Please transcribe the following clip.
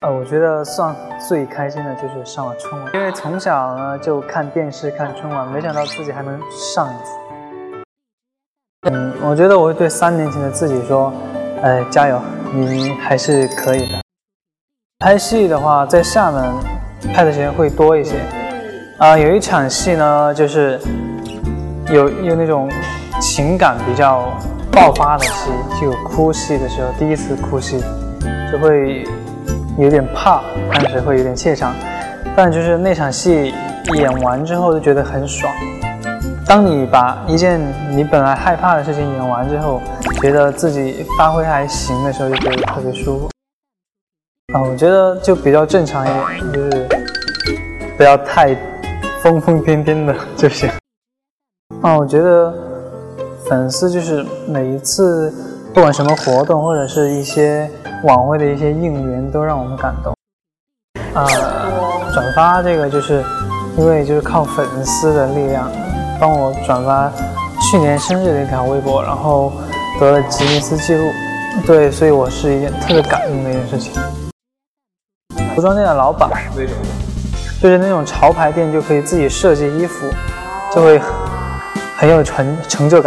呃，我觉得算最开心的就是上了春晚，因为从小呢就看电视看春晚，没想到自己还能上一次。嗯，我觉得我会对三年前的自己说，哎，加油，你还是可以的。拍戏的话，在厦门拍的时间会多一些。啊，有一场戏呢，就是有有那种情感比较爆发的戏，就有哭戏的时候，第一次哭戏就会。有点怕，但是会有点怯场，但就是那场戏演完之后就觉得很爽。当你把一件你本来害怕的事情演完之后，觉得自己发挥还行的时候，就觉得特别舒服。啊，我觉得就比较正常一点，就是不要太疯疯癫癫的就行。啊，我觉得粉丝就是每一次不管什么活动或者是一些。晚会的一些应援都让我们感动。啊，转发这个就是因为就是靠粉丝的力量帮我转发去年生日的一条微博，然后得了吉尼斯纪录。对，所以我是一件特别感动的一件事情。服装店的老板，就是那种潮牌店就可以自己设计衣服，就会很有成成就感。